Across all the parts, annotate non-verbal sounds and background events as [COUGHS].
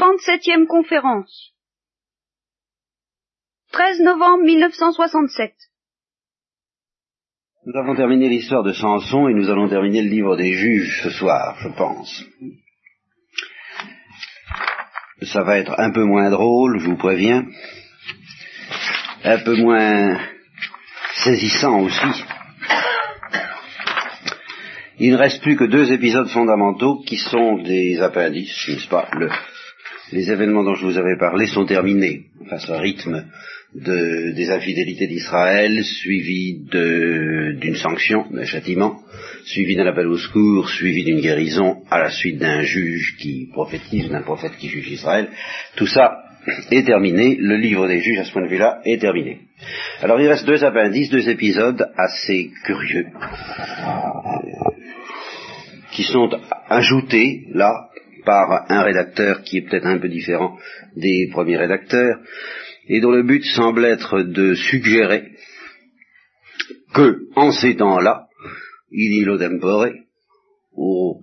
Trente-septième conférence. 13 novembre 1967. Nous avons terminé l'histoire de Samson et nous allons terminer le livre des juges ce soir, je pense. Ça va être un peu moins drôle, je vous préviens. Un peu moins saisissant aussi. Il ne reste plus que deux épisodes fondamentaux qui sont des appendices, n'est-ce pas Le, Les événements dont je vous avais parlé sont terminés. Enfin, ce rythme de, des infidélités d'Israël, suivi d'une sanction, d'un châtiment, suivi d'un appel au secours, suivi d'une guérison, à la suite d'un juge qui prophétise, d'un prophète qui juge Israël. Tout ça est terminé. Le livre des juges, à ce point de vue-là, est terminé. Alors il reste deux appendices, deux épisodes assez curieux qui sont ajoutés là par un rédacteur qui est peut-être un peu différent des premiers rédacteurs, et dont le but semble être de suggérer que, en ces temps-là, il illo tempore, ou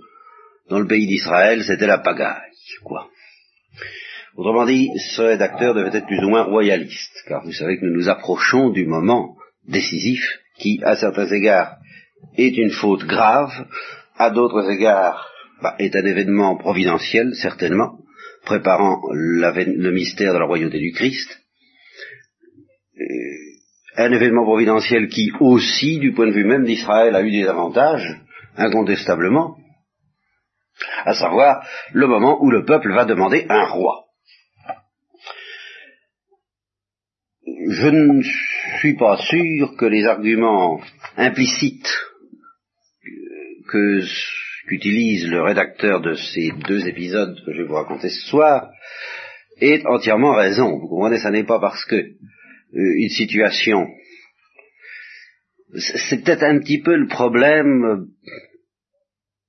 dans le pays d'Israël, c'était la pagaille, quoi. Autrement dit, ce rédacteur devait être plus ou moins royaliste, car vous savez que nous nous approchons du moment décisif qui, à certains égards, est une faute grave, à d'autres égards, bah, est un événement providentiel, certainement, préparant le mystère de la royauté du Christ. Un événement providentiel qui aussi, du point de vue même d'Israël, a eu des avantages, incontestablement, à savoir le moment où le peuple va demander un roi. Je ne suis pas sûr que les arguments implicites que qu'utilise le rédacteur de ces deux épisodes que je vais vous raconter ce soir est entièrement raison. Vous comprenez, ça n'est pas parce que euh, une situation c'est peut-être un petit peu le problème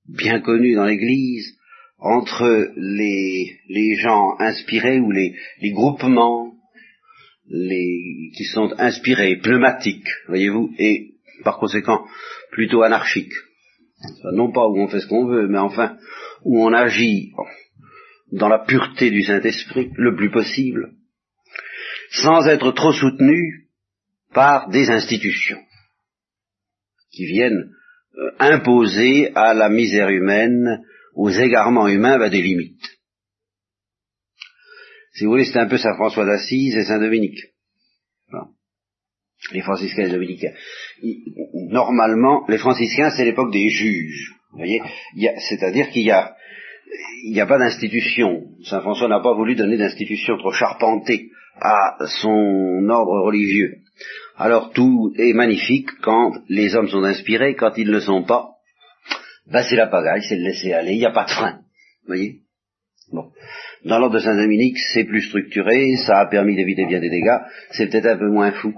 bien connu dans l'Église entre les, les gens inspirés ou les, groupements qui sont inspirés, pneumatiques, voyez-vous, et par conséquent plutôt anarchiques non pas où on fait ce qu'on veut, mais enfin où on agit dans la pureté du Saint-Esprit le plus possible, sans être trop soutenu par des institutions qui viennent euh, imposer à la misère humaine, aux égarements humains, bah, des limites. Si vous voulez, c'est un peu Saint François d'Assise et Saint Dominique les franciscains et les dominicains. Normalement, les franciscains, c'est l'époque des juges. Vous voyez, c'est-à-dire qu'il y a, il n'y a pas d'institution. Saint François n'a pas voulu donner d'institution trop charpentée à son ordre religieux. Alors tout est magnifique quand les hommes sont inspirés, quand ils ne le sont pas, ben c'est la pagaille, c'est le laisser aller, il n'y a pas de frein. Vous voyez? Bon. Dans l'ordre de Saint-Dominique, c'est plus structuré, ça a permis d'éviter bien des dégâts, c'est peut-être un peu moins fou.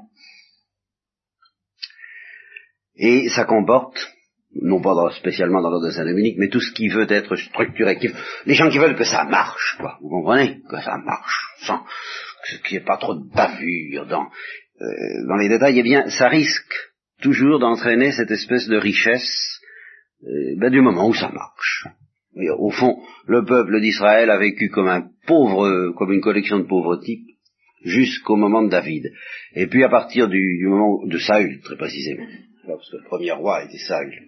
Et ça comporte, non pas spécialement dans l'ordre de Saint-Dominique, mais tout ce qui veut être structuré. les gens qui veulent que ça marche, quoi. Vous comprenez? Que ça marche, sans qu'il n'y ait pas trop de bavure dans, euh, dans les détails, eh bien, ça risque toujours d'entraîner cette espèce de richesse euh, ben, du moment où ça marche. au fond, le peuple d'Israël a vécu comme un pauvre, comme une collection de pauvres types, jusqu'au moment de David. Et puis à partir du moment de Saül, très précisément parce que le premier roi était sage.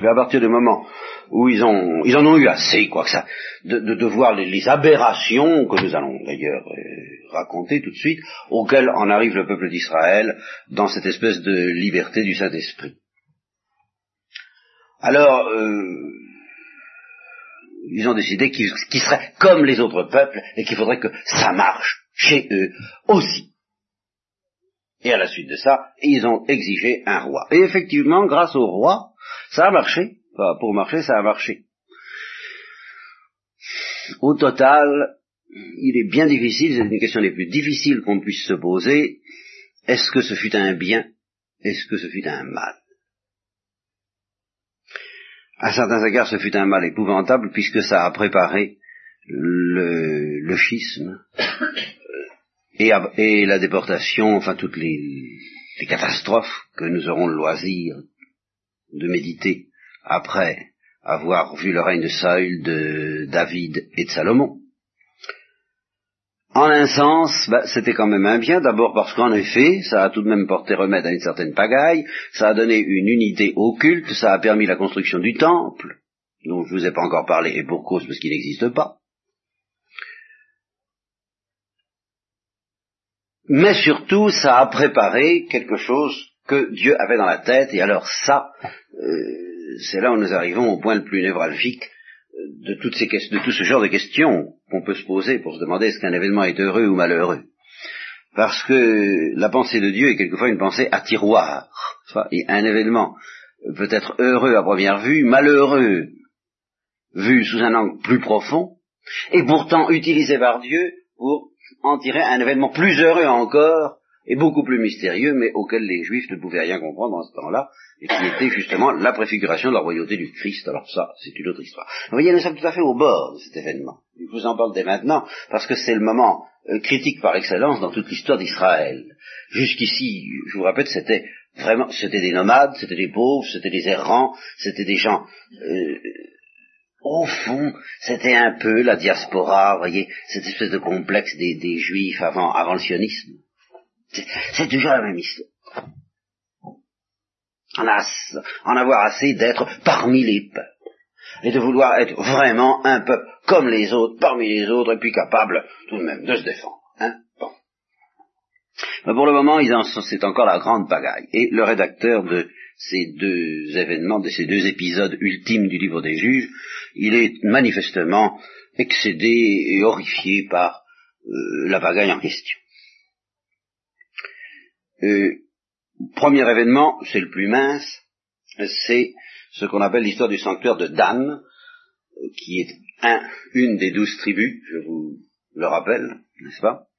Mais à partir du moment où ils, ont, ils en ont eu assez, quoi que ça, de, de, voir les, aberrations que nous allons d'ailleurs euh, raconter tout de suite, auxquelles en arrive le peuple d'Israël dans cette espèce de liberté du Saint-Esprit. Alors, euh, ils ont décidé qu'ils seraient comme les autres peuples et qu'il faudrait que ça marche chez eux aussi. Et à la suite de ça, ils ont exigé un roi. Et effectivement, grâce au roi, ça a marché. pour marcher, ça a marché. Au total, il est bien difficile, c'est une question les plus difficiles qu'on puisse se poser. Est-ce que ce fut un bien Est-ce que ce fut un mal? À certains égards, ce fut un mal épouvantable puisque ça a préparé le, le schisme, et, la déportation, enfin toutes les, catastrophes que nous aurons le loisir de méditer après avoir vu le règne de Saül, de David et de Salomon. En un sens, bah, c'était quand même un bien, d'abord parce qu'en effet, ça a tout de même porté remède à une certaine pagaille, ça a donné une unité au culte, ça a permis la construction du temple, dont je ne vous ai pas encore parlé, et pour cause parce qu'il n'existe pas. Mais surtout, ça a préparé quelque chose que Dieu avait dans la tête, et alors ça, euh, c'est là où nous arrivons au point le plus névralgique de, toutes ces, de tout ce genre de questions qu'on peut se poser pour se demander est-ce qu'un événement est heureux ou malheureux. Parce que la pensée de Dieu est quelquefois une pensée à tiroir. Et un événement peut être heureux à première vue, malheureux vu sous un angle plus profond, et pourtant utilisé par Dieu pour en tirer un événement plus heureux encore et beaucoup plus mystérieux, mais auquel les Juifs ne pouvaient rien comprendre en ce temps-là, et qui était justement la préfiguration de la royauté du Christ. Alors ça, c'est une autre histoire. Vous voyez, nous sommes tout à fait au bord de cet événement. Je vous en parle dès maintenant, parce que c'est le moment euh, critique par excellence dans toute l'histoire d'Israël. Jusqu'ici, je vous rappelle, c'était vraiment, c'était des nomades, c'était des pauvres, c'était des errants, c'était des gens... Euh, au fond, c'était un peu la diaspora, vous voyez, cette espèce de complexe des, juifs avant, le sionisme. C'est toujours la même histoire. En, en avoir assez d'être parmi les peuples et de vouloir être vraiment un peuple comme les autres, parmi les autres, et puis capable tout de même de se défendre. Hein bon. Mais pour le moment, c'est encore la grande pagaille. Et le rédacteur de ces deux événements, de ces deux épisodes ultimes du livre des juges, il est manifestement excédé et horrifié par euh, la pagaille en question. Euh, premier événement, c'est le plus mince, c'est ce qu'on appelle l'histoire du sanctuaire de Dan, qui est un, une des douze tribus, je vous le rappelle, n'est-ce pas?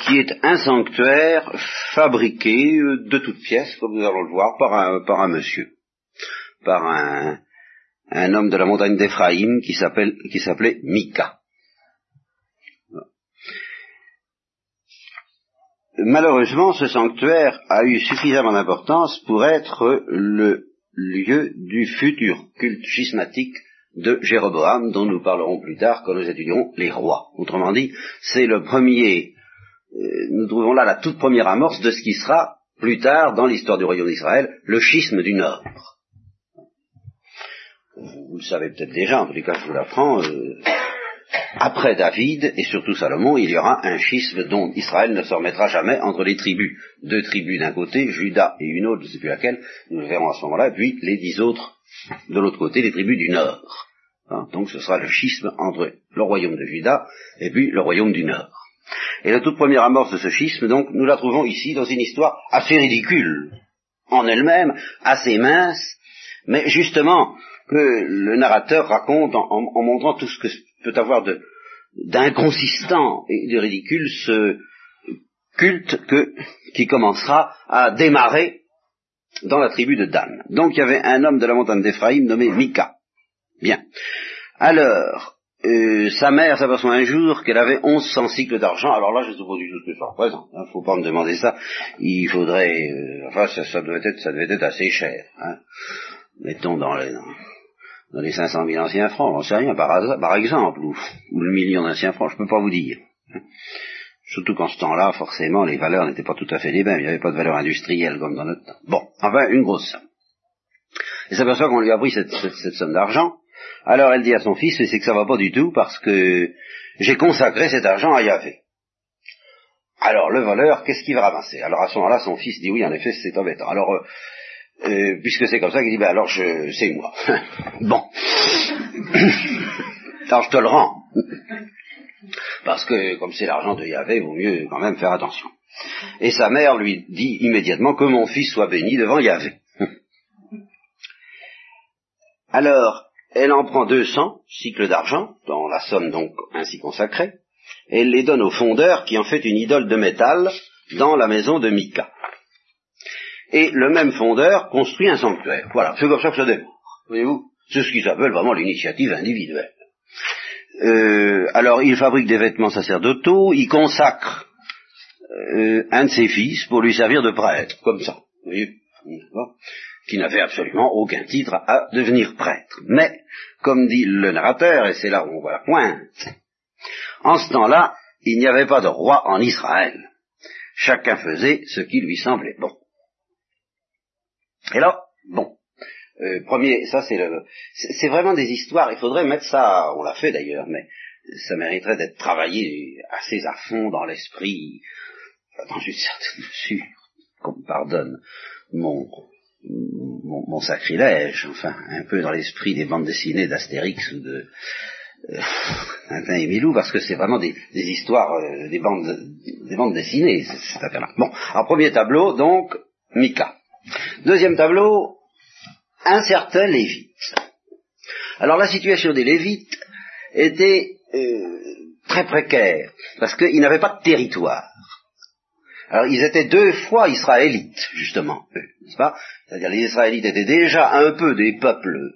Qui est un sanctuaire fabriqué de toutes pièces, comme nous allons le voir, par un, par un monsieur, par un, un homme de la montagne d'Éphraïm qui s'appelait Mika. malheureusement, ce sanctuaire a eu suffisamment d'importance pour être le lieu du futur culte schismatique de Jéroboam, dont nous parlerons plus tard quand nous étudierons les rois. Autrement dit, c'est le premier, euh, nous trouvons là la toute première amorce de ce qui sera plus tard dans l'histoire du royaume d'Israël, le schisme du Nord. Vous le savez peut-être déjà, en tous cas je vous l'apprends, euh, après David et surtout Salomon, il y aura un schisme dont Israël ne se remettra jamais entre les tribus. Deux tribus d'un côté, Judas et une autre, je ne sais plus laquelle, nous verrons à ce moment-là, puis les dix autres de l'autre côté, les tribus du nord. Hein, donc ce sera le schisme entre le royaume de Judas et puis le royaume du nord. Et la toute première amorce de ce schisme, donc, nous la trouvons ici dans une histoire assez ridicule, en elle-même, assez mince, mais justement que le narrateur raconte en montrant tout ce que peut avoir d'inconsistant et de ridicule ce culte que, qui commencera à démarrer dans la tribu de Dan. Donc il y avait un homme de la montagne d'Éphraïm nommé Mika. Bien. Alors, euh, sa mère s'aperçoit un jour qu'elle avait 1100 cycles d'argent. Alors là, je ne sais pas du tout ce que ça représente. Il hein, ne faut pas me demander ça. Il faudrait... Euh, enfin, ça, devait être, ça devait être assez cher. Hein. Mettons dans les dans les 500 000 anciens francs, j'en sais rien, par, par exemple, ou, le million d'anciens francs, je ne peux pas vous dire. Surtout qu'en ce temps-là, forcément, les valeurs n'étaient pas tout à fait les mêmes, il n'y avait pas de valeur industrielle comme dans notre temps. Bon, enfin, une grosse somme. Et s'aperçoit qu'on lui a pris cette, somme d'argent, alors elle dit à son fils, c'est que ça va pas du tout parce que j'ai consacré cet argent à Yahvé. Alors le voleur, qu'est-ce qu'il va ramasser? Alors à ce moment-là, son fils dit oui, en effet, c'est embêtant. Alors euh, euh, puisque c'est comme ça qu'il dit, ben alors je, c'est moi. [LAUGHS] bon. [COUGHS] alors je te le rends. Parce que comme c'est l'argent de Yahvé, il vaut mieux quand même faire attention. Et sa mère lui dit immédiatement que mon fils soit béni devant Yahvé. [LAUGHS] alors, elle en prend 200 cycles d'argent, dans la somme donc ainsi consacrée, et elle les donne au fondeur qui en fait une idole de métal dans la maison de Mika et le même fondeur construit un sanctuaire. Voilà, c'est comme ça que ça démarre. Voyez-vous C'est ce qu'ils appellent vraiment l'initiative individuelle. Euh, alors, il fabrique des vêtements sacerdotaux, il consacre euh, un de ses fils pour lui servir de prêtre, comme ça. Qui n'avait absolument aucun titre à devenir prêtre. Mais, comme dit le narrateur, et c'est là où on voit la pointe, en ce temps-là, il n'y avait pas de roi en Israël. Chacun faisait ce qui lui semblait bon. Et là, bon, euh, premier, ça c'est le, c'est vraiment des histoires. Il faudrait mettre ça, on l'a fait d'ailleurs, mais ça mériterait d'être travaillé assez à fond dans l'esprit, dans une certaine mesure, qu'on me pardonne mon, mon, sacrilège, enfin, un peu dans l'esprit des bandes dessinées d'Astérix ou de euh, [LAUGHS] et Milou, parce que c'est vraiment des, histoires, euh, des, bandes, des bandes dessinées, cette affaire-là. Bon, alors premier tableau, donc, Mika. Deuxième tableau, un certain Lévite. Alors la situation des Lévites était euh, très précaire, parce qu'ils n'avaient pas de territoire. Alors ils étaient deux fois israélites, justement, n'est-ce pas? C'est-à-dire les Israélites étaient déjà un peu des peuples euh,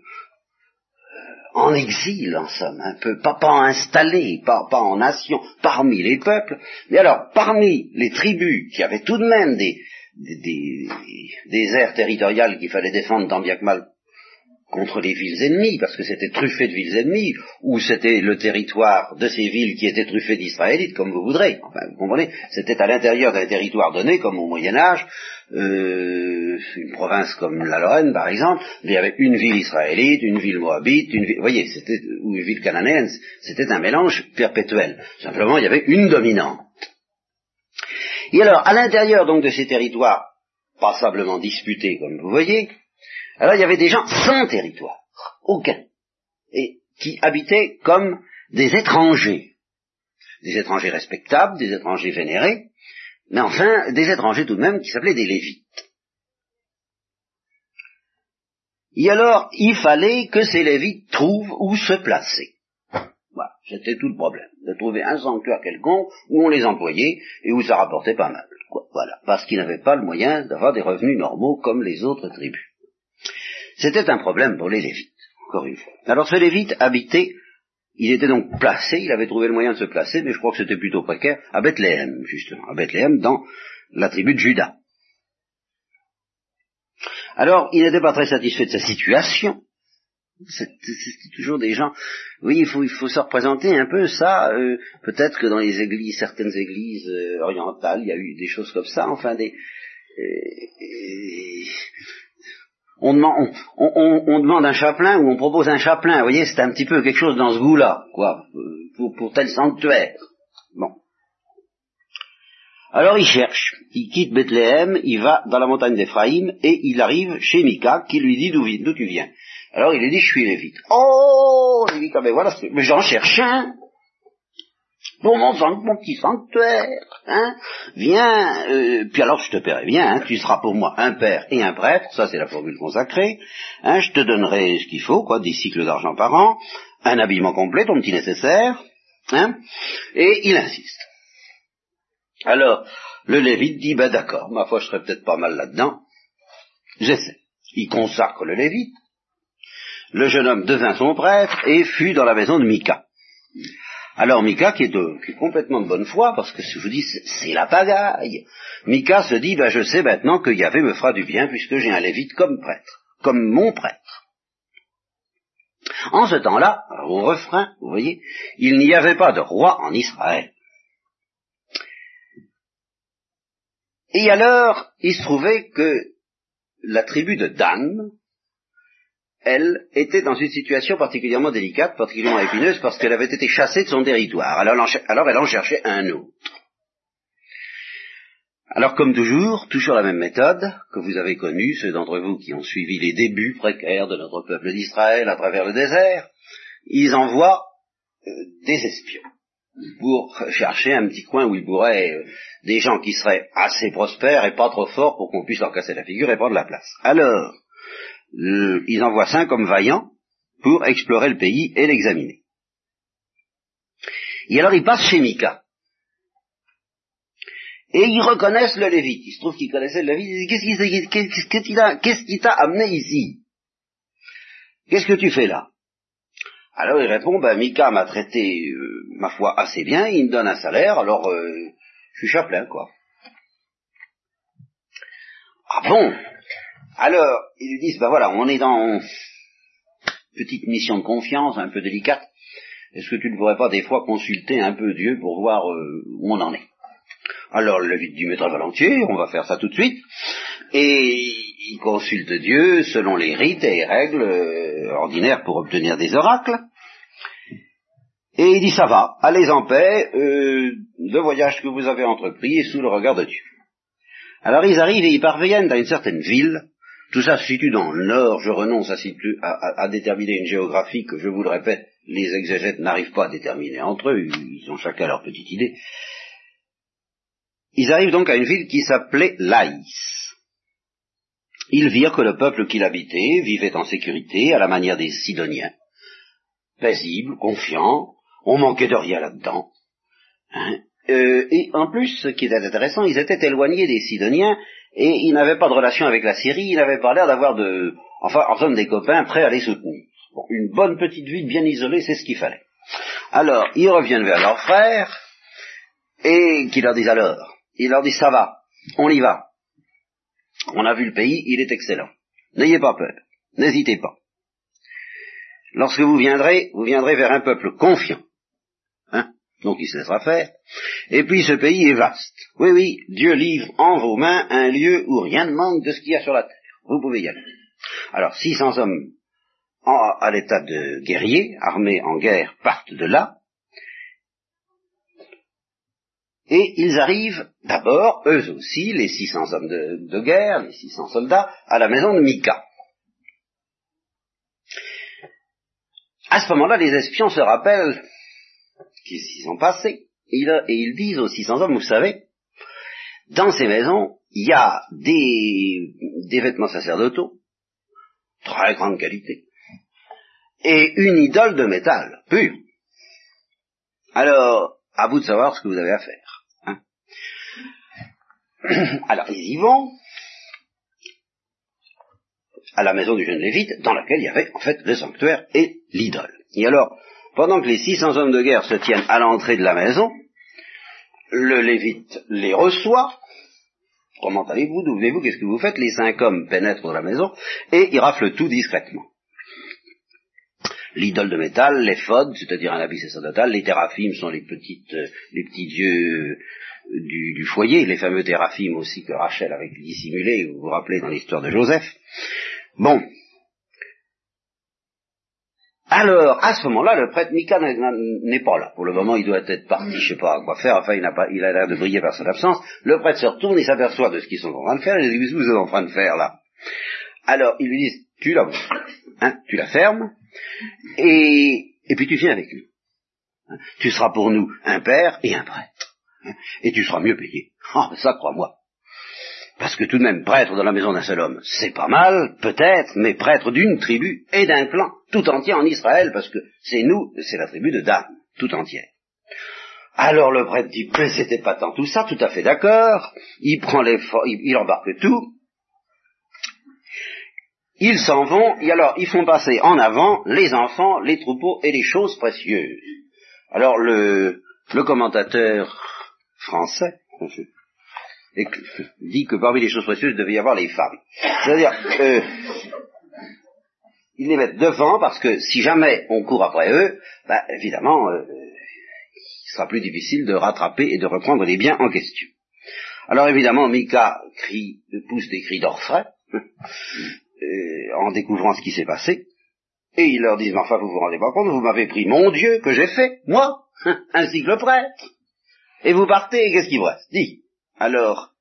en exil, en somme, un peu, pas, pas installés, pas, pas en nation, parmi les peuples, mais alors parmi les tribus qui avaient tout de même des, des, des, aires territoriales qu'il fallait défendre tant bien que mal contre les villes ennemies, parce que c'était truffé de villes ennemies, ou c'était le territoire de ces villes qui étaient truffées d'Israélites, comme vous voudrez. Enfin, vous comprenez C'était à l'intérieur d'un territoire donné, comme au Moyen Âge, euh, une province comme la Lorraine, par exemple, il y avait une ville israélite, une ville moabite, une ville, voyez, c'était, ou une ville cananéenne, c'était un mélange perpétuel. Simplement, il y avait une dominante. Et alors, à l'intérieur donc de ces territoires passablement disputés, comme vous voyez, alors il y avait des gens sans territoire, aucun, et qui habitaient comme des étrangers, des étrangers respectables, des étrangers vénérés, mais enfin des étrangers tout de même qui s'appelaient des Lévites. Et alors, il fallait que ces Lévites trouvent où se placer. Voilà, c'était tout le problème, de trouver un sanctuaire quelconque où on les employait et où ça rapportait pas mal. Voilà, parce qu'ils n'avaient pas le moyen d'avoir des revenus normaux comme les autres tribus. C'était un problème pour les Lévites, encore une fois. Alors ce Lévite habitait, il était donc placé, il avait trouvé le moyen de se placer, mais je crois que c'était plutôt précaire, à Bethléem, justement, à Bethléem, dans la tribu de Juda. Alors, il n'était pas très satisfait de sa situation. C'est toujours des gens. Oui, il faut, il faut se représenter un peu ça. Euh, peut-être que dans les églises, certaines églises euh, orientales, il y a eu des choses comme ça. Enfin, des. Euh, on demande, un chaplain ou on propose un chaplain. Vous voyez, c'est un petit peu quelque chose dans ce goût-là, quoi, pour, pour tel sanctuaire. Bon. Alors il cherche, il quitte Bethléem, il va dans la montagne d'Éphraïm et il arrive chez Mika qui lui dit d'où tu viens. Alors il lui dit je suis lévite. Oh, il dit ah ben voilà, mais j'en cherche un pour mon, mon petit sanctuaire, hein, viens, euh, puis alors je te paierai bien, hein, tu seras pour moi un père et un prêtre, ça c'est la formule consacrée, hein, je te donnerai ce qu'il faut, quoi, des cycles d'argent par an, un habillement complet, ton petit nécessaire, hein, et il insiste. Alors, le Lévite dit, ben d'accord, ma foi je serais peut-être pas mal là-dedans, j'essaie. Il consacre le Lévite, le jeune homme devint son prêtre et fut dans la maison de Mika. Alors Mika, qui est, complètement de bonne foi, parce que je vous dis, c'est la pagaille, Mika se dit, ben, je sais maintenant que Yahvé me fera du bien, puisque j'ai un lévite comme prêtre, comme mon prêtre. En ce temps-là, au refrain, vous voyez, il n'y avait pas de roi en Israël. Et alors, il se trouvait que la tribu de Dan, elle, était dans une situation particulièrement délicate, particulièrement épineuse, parce qu'elle avait été chassée de son territoire. Alors, elle en cherchait un autre. Alors, comme toujours, toujours la même méthode que vous avez connue, ceux d'entre vous qui ont suivi les débuts précaires de notre peuple d'Israël à travers le désert, ils envoient euh, des espions pour chercher un petit coin où ils pourraient euh, des gens qui seraient assez prospères et pas trop forts pour qu'on puisse leur casser la figure et prendre la place. Alors, ils envoient cinq hommes vaillants pour explorer le pays et l'examiner. Et alors ils passent chez Mika. Et ils reconnaissent le Lévite. Il se trouve qu'ils connaissaient le Lévite. Ils disent, qu'est-ce qui t'a amené ici? Qu'est-ce que tu fais là? Alors il répond, ben Mika m'a traité, euh, ma foi, assez bien, il me donne un salaire, alors euh, je suis chaplain, quoi. Ah bon? Alors, ils lui disent, ben voilà, on est dans petite mission de confiance, un peu délicate. Est-ce que tu ne voudrais pas des fois consulter un peu Dieu pour voir euh, où on en est? Alors le dit, mais très volontiers, on va faire ça tout de suite. Et il consulte Dieu selon les rites et les règles euh, ordinaires pour obtenir des oracles. Et il dit, ça va, allez en paix, euh, le voyage que vous avez entrepris est sous le regard de Dieu. Alors ils arrivent et ils parviennent à une certaine ville. Tout ça se situe dans le nord. Je renonce à, déterminer une géographie que, je vous le répète, les exégètes n'arrivent pas à déterminer entre eux. Ils ont chacun leur petite idée. Ils arrivent donc à une ville qui s'appelait Laïs. Ils virent que le peuple qui l'habitait vivait en sécurité, à la manière des Sidoniens. Paisible, confiant, on manquait de rien là-dedans. Hein. Euh, et en plus, ce qui était intéressant, ils étaient éloignés des Sidoniens et ils n'avaient pas de relation avec la Syrie, ils n'avaient pas l'air d'avoir de, enfin, en somme des copains prêts à les soutenir. Bon, une bonne petite ville bien isolée, c'est ce qu'il fallait. Alors, ils reviennent vers leurs frères et qui leur disent alors, ils leur disent ça va, on y va. On a vu le pays, il est excellent. N'ayez pas peur, n'hésitez pas. Lorsque vous viendrez, vous viendrez vers un peuple confiant. Donc il se laissera faire. Et puis ce pays est vaste. Oui, oui, Dieu livre en vos mains un lieu où rien ne manque de ce qu'il y a sur la terre. Vous pouvez y aller. Alors 600 hommes à l'état de guerriers, armés en guerre, partent de là. Et ils arrivent d'abord, eux aussi, les 600 hommes de, de guerre, les 600 soldats, à la maison de Mika. À ce moment-là, les espions se rappellent qu'ils s'y passés, et ils, disent aux 600 hommes, vous savez, dans ces maisons, il y a des, des vêtements sacerdotaux, très grande qualité, et une idole de métal, pure. Alors, à vous de savoir ce que vous avez à faire. Hein. [COUGHS] Alors, ils y vont, à la maison du jeune Lévite, dans laquelle il y avait en fait le sanctuaire et l'idole. Et alors, pendant que les 600 hommes de guerre se tiennent à l'entrée de la maison, le Lévite les reçoit. Comment allez-vous? D'où venez-vous? Qu'est-ce que vous faites? Les cinq hommes pénètrent dans la maison et ils raflent tout discrètement. L'idole de métal, l'éphod, c'est-à-dire un habit sacerdotal, les théraphim sont les petites, euh, les petits dieux euh, du, foyer, les fameux théraphim aussi que Rachel avait dissimulés, vous vous rappelez dans l'histoire de Joseph. Bon. Alors, à ce moment-là, le prêtre Mika n'est pas là. Pour le moment, il doit être parti, je sais pas quoi faire, enfin, il, pas, il a l'air de briller par son absence. Le prêtre se retourne et s'aperçoit de ce qu'ils sont en train de faire, et il dit, qu'est-ce que vous êtes en train de faire, là? Alors, il lui dit, tu la, hein, tu la fermes, et, et puis tu viens avec nous. Hein, tu seras pour nous un père et un prêtre. Hein, et tu seras mieux payé. Ah, ça, crois-moi. Parce que tout de même, prêtre dans la maison d'un seul homme, c'est pas mal, peut-être, mais prêtre d'une tribu et d'un clan, tout entier en Israël, parce que c'est nous, c'est la tribu de Dan, tout entière. Alors le prêtre dit, mais c'était pas tant tout ça, tout à fait d'accord, il prend les, il, il embarque tout, ils s'en vont, et alors ils font passer en avant les enfants, les troupeaux et les choses précieuses. Alors le, commentateur français, dit que parmi les choses précieuses, il devait y avoir les femmes. C'est-à-dire, euh, ils les mettent devant parce que si jamais on court après eux, bah, évidemment, euh, il sera plus difficile de rattraper et de reprendre les biens en question. Alors évidemment, Mika crie, pousse des cris d'orfraie [LAUGHS] euh, en découvrant ce qui s'est passé, et ils leur disent, mais enfin, vous vous rendez pas compte, vous m'avez pris mon Dieu que j'ai fait, moi, ainsi que le prêtre, et vous partez, qu'est-ce qui vous reste? Dis. Alors,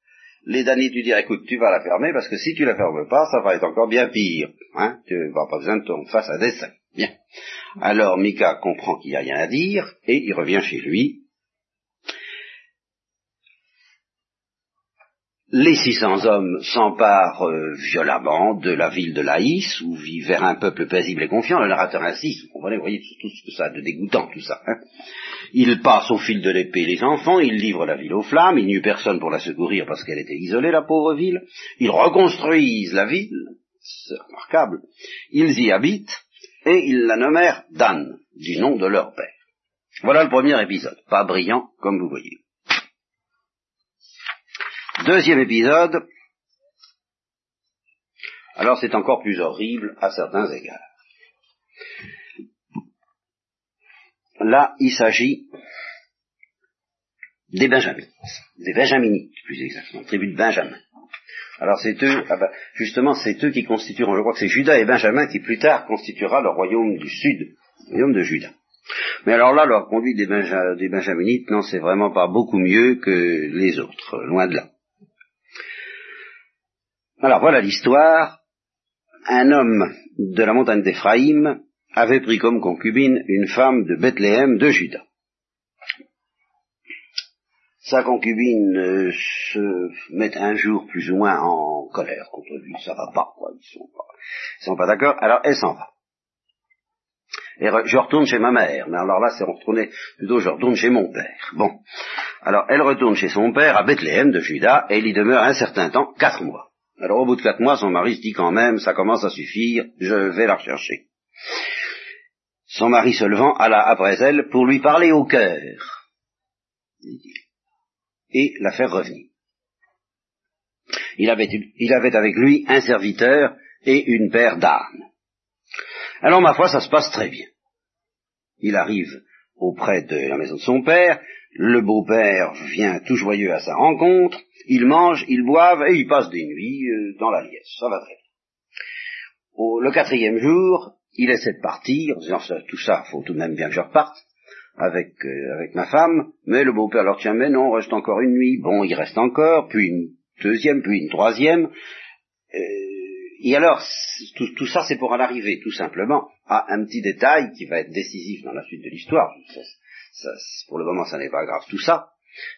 les Danites lui dirent, écoute, tu vas la fermer, parce que si tu la fermes pas, ça va être encore bien pire. Hein tu vas pas besoin de ton face à dessin. Bien. Alors Mika comprend qu'il n'y a rien à dire, et il revient chez lui, les 600 hommes s'emparent euh, violemment de la ville de Laïs, où vivait un peuple paisible et confiant. Le narrateur insiste, vous comprenez, vous voyez tout ce que ça a de dégoûtant, tout ça. Hein il passe au fil de l'épée les enfants, il livre la ville aux flammes, il n'y eut personne pour la secourir parce qu'elle était isolée, la pauvre ville. Ils reconstruisent la ville, c'est remarquable. Ils y habitent, et ils la nommèrent Dan, du nom de leur père. Voilà le premier épisode, pas brillant comme vous voyez. Deuxième épisode, alors c'est encore plus horrible à certains égards. Là, il s'agit des Benjaminites, des Benjaminites plus exactement, tribu de Benjamin. Alors c'est eux, ah ben, justement, c'est eux qui constitueront, je crois que c'est Judas et Benjamin qui plus tard constituera le royaume du sud, le royaume de Judas. Mais alors là, leur conduite des, des Benjaminites, non, c'est vraiment pas beaucoup mieux que les autres, loin de là. Alors voilà l'histoire. Un homme de la montagne d'Éphraïm avait pris comme concubine une femme de Bethléem de Juda. Sa concubine euh, se met un jour plus ou moins en colère contre lui, ça va pas, quoi, ils sont pas, sont pas d'accord, alors elle s'en va. Et je retourne chez ma mère, mais alors là c'est retourner, plutôt je retourne chez mon père. Bon, alors elle retourne chez son père à Bethléem de Juda, et il y demeure un certain temps, quatre mois. Alors au bout de quatre mois, son mari se dit quand même, ça commence à suffire, je vais la rechercher. Son mari se levant alla après elle pour lui parler au cœur et la faire revenir. Il avait, il avait avec lui un serviteur et une paire d'ânes. Alors ma foi, ça se passe très bien. Il arrive auprès de la maison de son père, le beau-père vient tout joyeux à sa rencontre, ils mangent, ils boivent et ils passent des nuits euh, dans la liesse. Ça va très bien. le quatrième jour, il essaie de partir, en disant tout ça, faut tout de même bien que je reparte avec, euh, avec ma femme, mais le beau-père leur tient, mais non, reste encore une nuit. Bon, il reste encore, puis une deuxième, puis une troisième. Euh, et alors, tout, tout ça, c'est pour en arriver tout simplement à un petit détail qui va être décisif dans la suite de l'histoire. Pour le moment, ça n'est pas grave tout ça.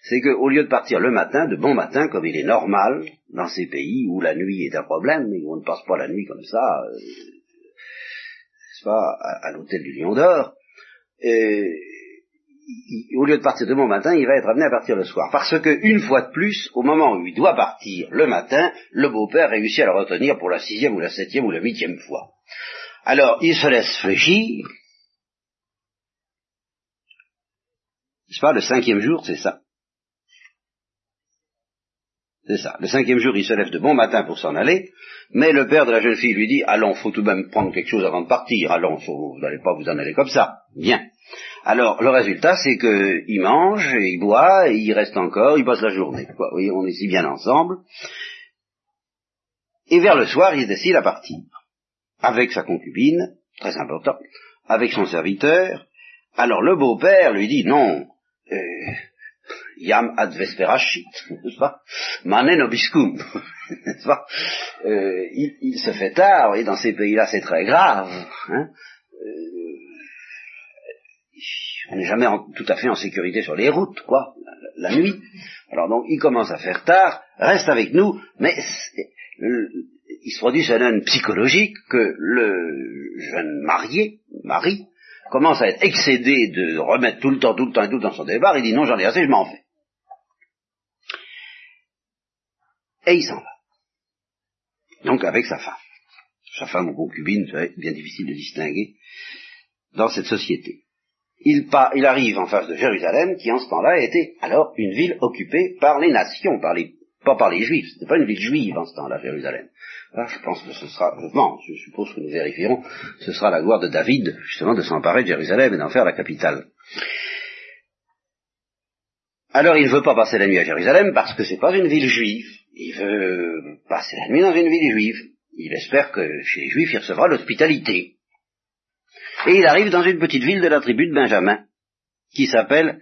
C'est qu'au lieu de partir le matin, de bon matin, comme il est normal dans ces pays où la nuit est un problème, et où on ne passe pas la nuit comme ça, euh, pas, à, l'hôtel du Lion d'Or, au lieu de partir de bon matin, il va être amené à partir le soir. Parce que, une fois de plus, au moment où il doit partir le matin, le beau-père réussit à le retenir pour la sixième ou la septième ou la huitième fois. Alors, il se laisse fléchir. Pas le cinquième jour, c'est ça. C'est ça. Le cinquième jour, il se lève de bon matin pour s'en aller, mais le père de la jeune fille lui dit, allons, faut tout de même prendre quelque chose avant de partir, allons, faut, vous n'allez pas vous en aller comme ça. Bien. Alors, le résultat, c'est qu'il mange, et il boit, et il reste encore, il passe la journée. Quoi. On est si bien ensemble. Et vers le soir, il décide à partir. Avec sa concubine, très important, avec son serviteur. Alors le beau-père lui dit, non, Yam ad vesperachit, n'est-ce pas Manen obiscum, n'est-ce pas il, se fait tard, et dans ces pays-là c'est très grave. Hein euh, on n'est jamais tout à fait en sécurité sur les routes, quoi, la, la, nuit. Alors donc il commence à faire tard, reste avec nous, mais il se produit ce phénomène psychologique que le jeune marié, mari, commence à être excédé de remettre tout le temps, tout le temps et tout dans son débat, il dit non, j'en ai assez, je m'en vais. Et il s'en va. Donc avec sa femme. Sa femme ou concubine, c'est bien difficile de distinguer dans cette société. Il, il, arrive en face de Jérusalem, qui en ce temps-là était alors une ville occupée par les nations, par les, pas par les juifs. C'était pas une ville juive en ce temps-là, Jérusalem. Là, je pense que ce sera, non, je suppose que nous vérifierons, ce sera la gloire de David, justement, de s'emparer de Jérusalem et d'en faire la capitale. Alors il ne veut pas passer la nuit à Jérusalem parce que c'est pas une ville juive. Il veut passer la nuit dans une ville juive. Il espère que chez les juifs il recevra l'hospitalité. Et il arrive dans une petite ville de la tribu de Benjamin, qui s'appelle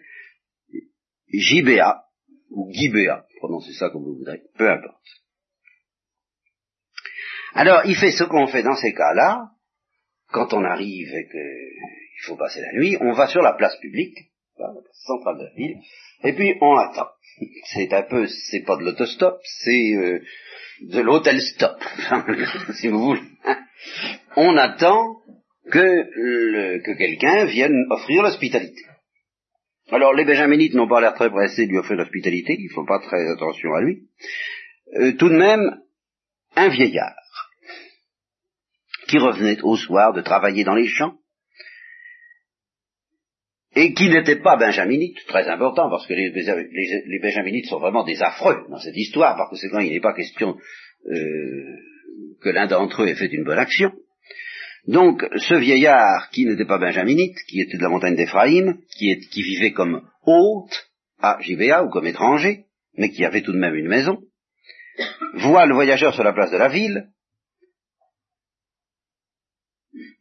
Gibéa, ou Gibéa, prononcez ça comme vous voudrez, peu importe. Alors, il fait ce qu'on fait dans ces cas-là, quand on arrive et qu'il faut passer la nuit, on va sur la place publique, la centrale de la ville, et puis on attend. [LAUGHS] C'est un peu, c'est pas de l'autostop, c'est euh, de l'hôtel stop, [LAUGHS] si vous voulez. On attend que, que quelqu'un vienne offrir l'hospitalité. Alors les Benjaminites n'ont pas l'air très pressés de lui offrir l'hospitalité, il ne faut pas très attention à lui. Euh, tout de même, un vieillard qui revenait au soir de travailler dans les champs, et qui n'était pas benjaminite, très important, parce que les, les, benjaminites sont vraiment des affreux dans cette histoire, parce que c'est quand il n'est pas question euh, que l'un d'entre eux ait fait une bonne action. Donc, ce vieillard, qui n'était pas benjaminite, qui était de la montagne d'Éphraïm, qui, vivait comme hôte à Gibéa ou comme étranger, mais qui avait tout de même une maison, voit le voyageur sur la place de la ville,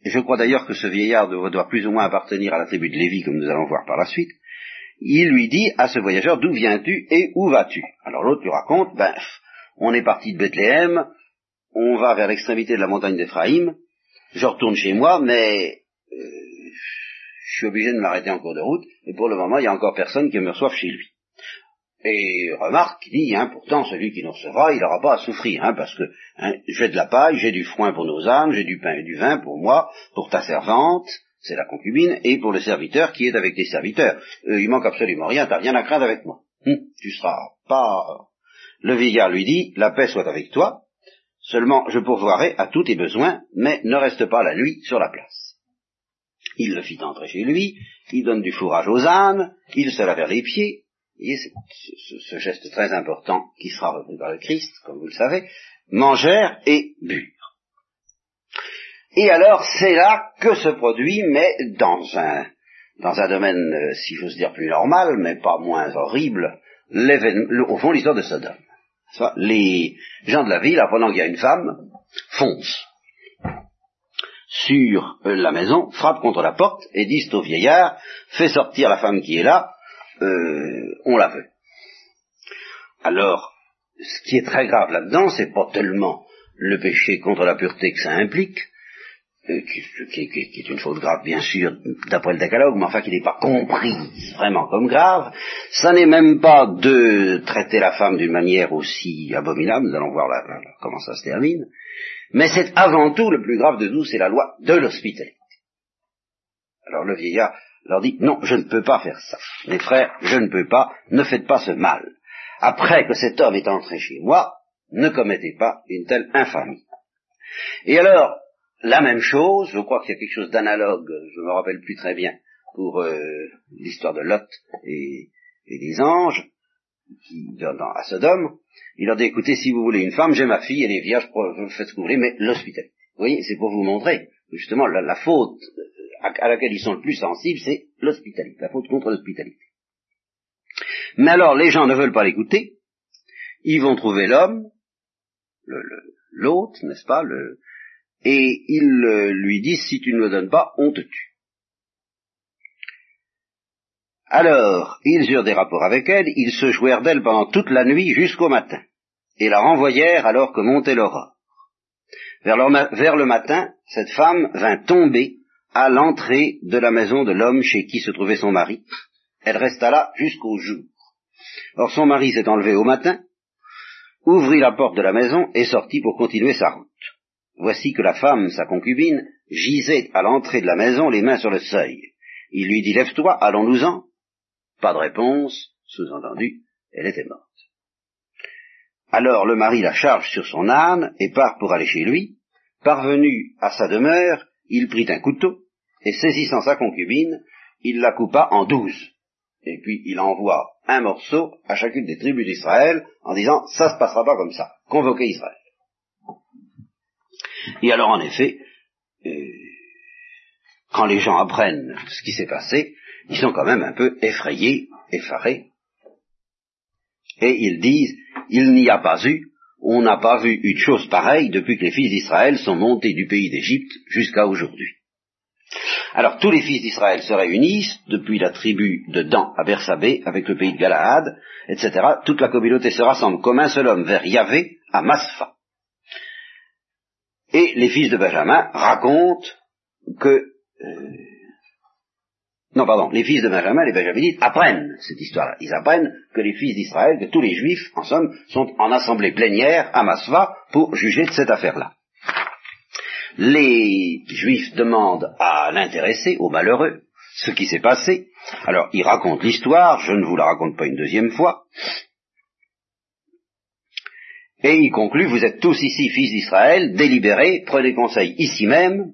et je crois d'ailleurs que ce vieillard doit plus ou moins appartenir à la tribu de Lévi, comme nous allons voir par la suite, il lui dit à ce voyageur, d'où viens-tu et où vas-tu? Alors l'autre lui raconte, ben, on est parti de Bethléem, on va vers l'extrémité de la montagne d'Éphraïm, je retourne chez moi, mais euh, je suis obligé de m'arrêter en cours de route, et pour le moment, il n'y a encore personne qui me reçoive chez lui. Et remarque, il dit, hein, pourtant celui qui nous recevra, il n'aura pas à souffrir, hein, parce que hein, j'ai de la paille, j'ai du foin pour nos âmes, j'ai du pain et du vin pour moi, pour ta servante, c'est la concubine, et pour le serviteur qui est avec tes serviteurs. Euh, il manque absolument rien, t'as rien à craindre avec moi. Hum, tu seras pas... Le vieillard lui dit, la paix soit avec toi, seulement je pourvoirai à tous tes besoins, mais ne reste pas la nuit sur la place. Il le fit entrer chez lui, il donne du fourrage aux ânes, il se lave les pieds, voyez, ce, ce, geste très important qui sera repris par le Christ, comme vous le savez, mangèrent et burent. Et alors, c'est là que se produit, mais dans un, dans un domaine, euh, si j'ose dire, plus normal, mais pas moins horrible, au fond, l'histoire de Sodome. Les gens de la ville, apprenant qu'il y a une femme, foncent sur euh, la maison, frappent contre la porte et disent au vieillard, fais sortir la femme qui est là, euh, on la veut. Alors, ce qui est très grave là-dedans, c'est pas tellement le péché contre la pureté que ça implique, euh, qui, est une faute grave bien sûr d'après le décalogue, mais enfin qui n'est pas comprise vraiment comme grave, ça n'est même pas de traiter la femme d'une manière aussi abominable, nous allons voir comment ça se termine, mais c'est avant tout le plus grave de tout, c'est la loi de l'hospitalité. Alors le vieillard leur dit, non, je ne peux pas faire ça. Mes frères, je ne peux pas, ne faites pas ce mal. Après que cet homme est entré chez moi, ne commettez pas une telle infamie. Et alors, la même chose, je crois qu'il y a quelque chose d'analogue, je ne me rappelle plus très bien, pour euh, l'histoire de Lot et, des anges, qui, dans, à Sodome, il leur dit, écoutez, si vous voulez une femme, j'ai ma fille, elle est vierge, faites ce que vous voulez, mais l'hospitalité. Vous voyez, c'est pour vous montrer, justement, la faute à laquelle ils sont le plus sensibles, c'est l'hospitalité, la faute contre l'hospitalité. Mais alors, les gens ne veulent pas l'écouter, ils vont trouver l'homme, l'autre, n'est-ce pas, le, et ils euh, lui disent, si tu ne me donnes pas, on te tue. Alors, ils eurent des rapports avec elle, ils se jouèrent d'elle pendant toute la nuit jusqu'au matin, et la renvoyèrent alors que montait l'aurore. Vers le matin, cette femme vint tomber à l'entrée de la maison de l'homme chez qui se trouvait son mari. Elle resta là jusqu'au jour. Or son mari s'est enlevé au matin, ouvrit la porte de la maison et sortit pour continuer sa route. Voici que la femme, sa concubine, gisait à l'entrée de la maison, les mains sur le seuil. Il lui dit Lève-toi, allons-nous-en. Pas de réponse, sous-entendu, elle était morte. Alors le mari la charge sur son âne et part pour aller chez lui. Parvenu à sa demeure, il prit un couteau, et saisissant sa concubine, il la coupa en douze. Et puis il envoie un morceau à chacune des tribus d'Israël en disant ça se passera pas comme ça, convoquez Israël. Et alors en effet, euh, quand les gens apprennent ce qui s'est passé, ils sont quand même un peu effrayés, effarés, et ils disent il n'y a pas eu on n'a pas vu une chose pareille depuis que les fils d'Israël sont montés du pays d'Égypte jusqu'à aujourd'hui. Alors tous les fils d'Israël se réunissent, depuis la tribu de Dan à Bersabé, avec le pays de Galaad, etc. Toute la communauté se rassemble comme un seul homme vers Yahvé, à Maspha. Et les fils de Benjamin racontent que euh, non, pardon, les fils de Benjamin, les Benjaminites, apprennent cette histoire-là. Ils apprennent que les fils d'Israël, que tous les juifs, en somme, sont en assemblée plénière à Masva pour juger de cette affaire-là. Les juifs demandent à l'intéressé, au malheureux, ce qui s'est passé. Alors, ils racontent l'histoire, je ne vous la raconte pas une deuxième fois. Et il conclut, vous êtes tous ici fils d'Israël, délibérez, prenez conseil ici même,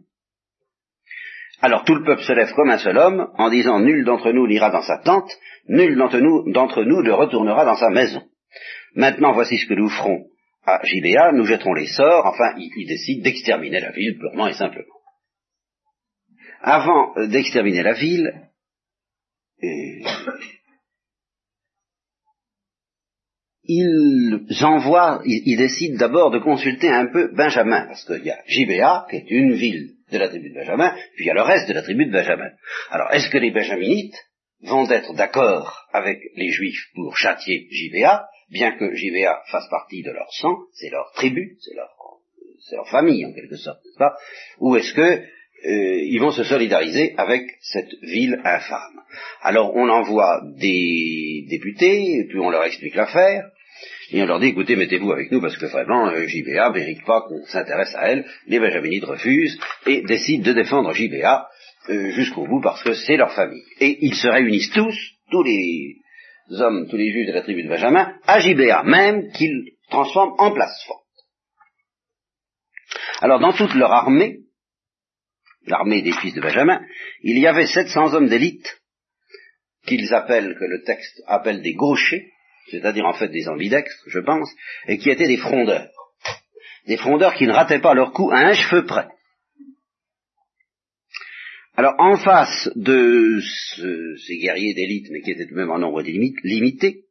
alors tout le peuple se lève comme un seul homme en disant nul d'entre nous n'ira dans sa tente, nul d'entre nous, ne retournera dans sa maison. Maintenant voici ce que nous ferons à Gibéa, nous jetterons les sorts, enfin, il, il décide d'exterminer la ville purement et simplement. Avant d'exterminer la ville, euh, ils envoient, ils, décident d'abord de consulter un peu Benjamin, parce qu'il y a Gibéa, qui est une ville de la tribu de Benjamin, puis il y a le reste de la tribu de Benjamin. Alors, est-ce que les Benjaminites vont être d'accord avec les Juifs pour châtier Gibéa, bien que Gibéa fasse partie de leur sang, c'est leur tribu, c'est leur, leur famille en quelque sorte, n'est-ce pas? Ou est-ce que euh, ils vont se solidariser avec cette ville infâme? Alors on envoie des députés, puis on leur explique l'affaire, et on leur dit, écoutez, mettez-vous avec nous parce que vraiment, euh, JBA mérite pas qu'on s'intéresse à elle. Les Benjaminites refusent et décident de défendre JBA euh, jusqu'au bout parce que c'est leur famille. Et ils se réunissent tous, tous les hommes, tous les juifs de la tribu de Benjamin, à JBA, même qu'ils transforment en place forte. Alors dans toute leur armée, l'armée des fils de Benjamin, il y avait 700 hommes d'élite qu'ils appellent, que le texte appelle des gauchers, c'est-à-dire en fait des ambidextres, je pense, et qui étaient des frondeurs. Des frondeurs qui ne rataient pas leur coup à un cheveu près. Alors, en face de ce, ces guerriers d'élite, mais qui étaient tout de même en nombre limité,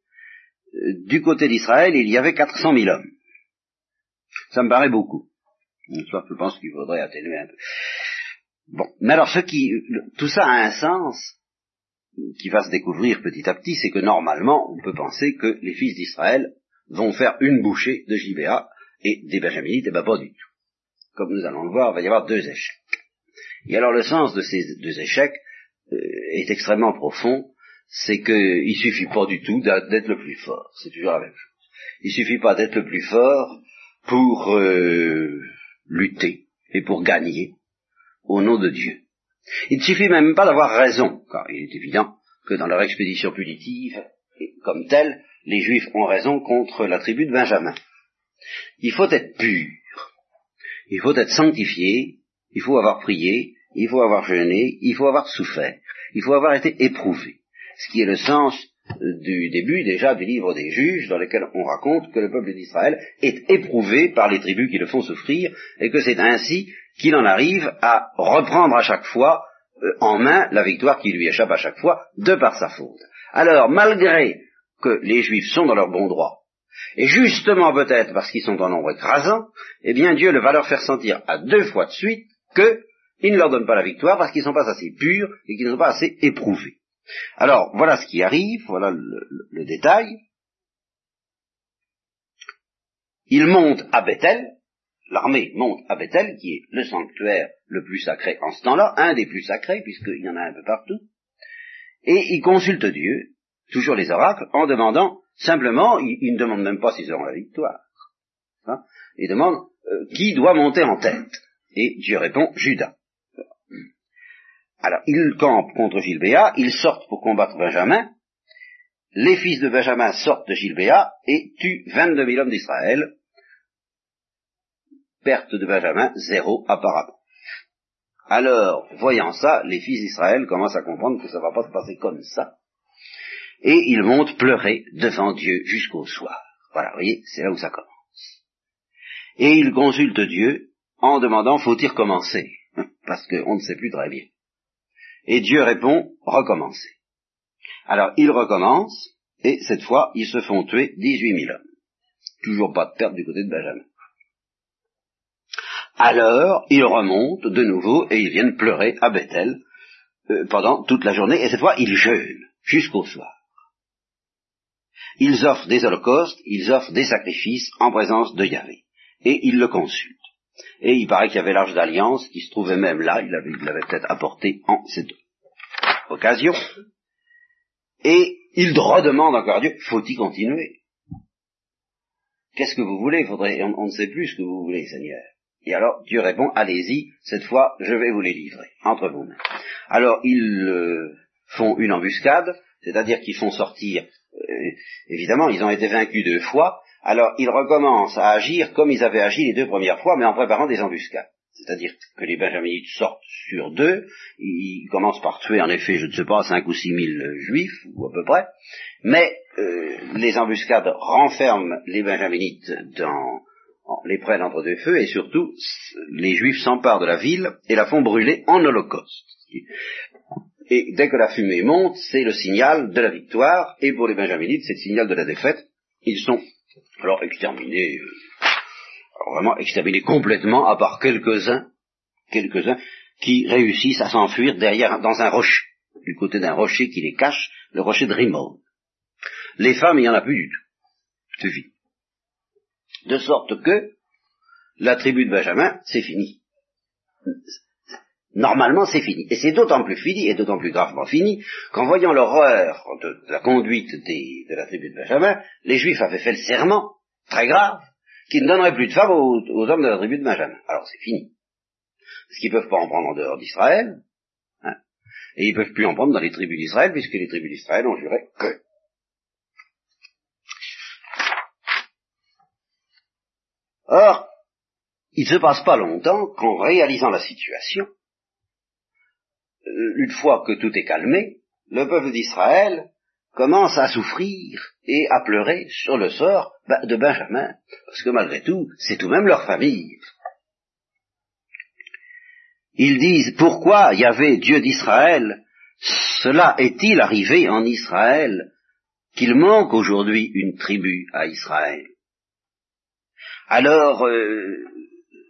euh, du côté d'Israël, il y avait 400 000 hommes. Ça me paraît beaucoup. Je pense qu'il faudrait atténuer un peu. Bon, mais alors ce qui, tout ça a un sens qui va se découvrir petit à petit, c'est que normalement, on peut penser que les fils d'Israël vont faire une bouchée de Gibéa et des Benjaminites, et ben pas du tout. Comme nous allons le voir, il va y avoir deux échecs. Et alors le sens de ces deux échecs euh, est extrêmement profond, c'est qu'il suffit pas du tout d'être le plus fort, c'est toujours la même chose. Il suffit pas d'être le plus fort pour euh, lutter et pour gagner au nom de Dieu. Il ne suffit même pas d'avoir raison, car il est évident que dans leur expédition punitive, comme telle, les Juifs ont raison contre la tribu de Benjamin. Il faut être pur, il faut être sanctifié, il faut avoir prié, il faut avoir jeûné, il faut avoir souffert, il faut avoir été éprouvé. Ce qui est le sens du début déjà du livre des juges, dans lequel on raconte que le peuple d'Israël est éprouvé par les tribus qui le font souffrir, et que c'est ainsi qu'il en arrive à reprendre à chaque fois euh, en main la victoire qui lui échappe à chaque fois de par sa faute. Alors, malgré que les Juifs sont dans leur bon droit, et justement peut-être parce qu'ils sont en nombre écrasant, eh bien Dieu va leur faire sentir à deux fois de suite qu'il ne leur donne pas la victoire parce qu'ils ne sont pas assez purs et qu'ils ne sont pas assez éprouvés. Alors, voilà ce qui arrive, voilà le, détail. Ils montent à Bethel, l'armée monte à Bethel, qui est le sanctuaire le plus sacré en ce temps-là, un des plus sacrés, puisqu'il y en a un peu partout, et ils consultent Dieu, toujours les oracles, en demandant simplement, ils, ne demandent même pas s'ils auront la victoire, hein, ils demandent euh, qui doit monter en tête. Et Dieu répond, Judas. Alors, ils campent contre Gilbéa, ils sortent pour combattre Benjamin, les fils de Benjamin sortent de Gilbéa et tuent 22 000 hommes d'Israël, perte de Benjamin, zéro apparemment. Alors, voyant ça, les fils d'Israël commencent à comprendre que ça ne va pas se passer comme ça. Et ils montent pleurer devant Dieu jusqu'au soir. Voilà, vous voyez, c'est là où ça commence. Et ils consultent Dieu en demandant faut-il recommencer Parce qu'on ne sait plus très bien. Et Dieu répond recommencer. Alors ils recommencent, et cette fois ils se font tuer 18 000 hommes. Toujours pas de perte du côté de Benjamin. Alors, ils remontent de nouveau et ils viennent pleurer à Bethel euh, pendant toute la journée, et cette fois, ils jeûnent jusqu'au soir. Ils offrent des holocaustes, ils offrent des sacrifices en présence de Yahvé, et ils le consultent. Et il paraît qu'il y avait l'arche d'alliance qui se trouvait même là, il l'avait peut-être apporté en cette occasion, et ils redemandent encore à Dieu, faut-il continuer? Qu'est-ce que vous voulez? On ne sait plus ce que vous voulez, Seigneur. Et alors Dieu répond, allez-y, cette fois je vais vous les livrer, entre vous mains. Alors ils euh, font une embuscade, c'est-à-dire qu'ils font sortir, euh, évidemment ils ont été vaincus deux fois, alors ils recommencent à agir comme ils avaient agi les deux premières fois, mais en préparant des embuscades. C'est-à-dire que les Benjaminites sortent sur deux, ils commencent par tuer en effet, je ne sais pas, cinq ou six mille juifs, ou à peu près, mais euh, les embuscades renferment les Benjaminites dans les prennent entre deux feux et surtout les Juifs s'emparent de la ville et la font brûler en holocauste. Et dès que la fumée monte, c'est le signal de la victoire, et pour les Benjaminites, c'est le signal de la défaite. Ils sont alors exterminés, euh, vraiment exterminés complètement, à part quelques-uns, quelques-uns qui réussissent à s'enfuir derrière, dans un rocher, du côté d'un rocher qui les cache, le rocher de Rimon. Les femmes, il n'y en a plus du tout. Suffit. De sorte que la tribu de Benjamin, c'est fini. Normalement, c'est fini. Et c'est d'autant plus fini, et d'autant plus gravement fini, qu'en voyant l'horreur de, la conduite de la tribu de Benjamin, les Juifs avaient fait le serment, très grave, qu'ils ne donneraient plus de femmes aux, hommes de la tribu de Benjamin. Alors c'est fini. Parce qu'ils ne peuvent pas en prendre en dehors d'Israël, hein, et ils ne peuvent plus en prendre dans les tribus d'Israël, puisque les tribus d'Israël ont juré que Or, il ne se passe pas longtemps qu'en réalisant la situation, une fois que tout est calmé, le peuple d'Israël commence à souffrir et à pleurer sur le sort de Benjamin, parce que malgré tout, c'est tout de même leur famille. Ils disent, pourquoi y avait Dieu d'Israël, cela est-il arrivé en Israël qu'il manque aujourd'hui une tribu à Israël? Alors, euh,